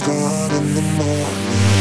God in the morning.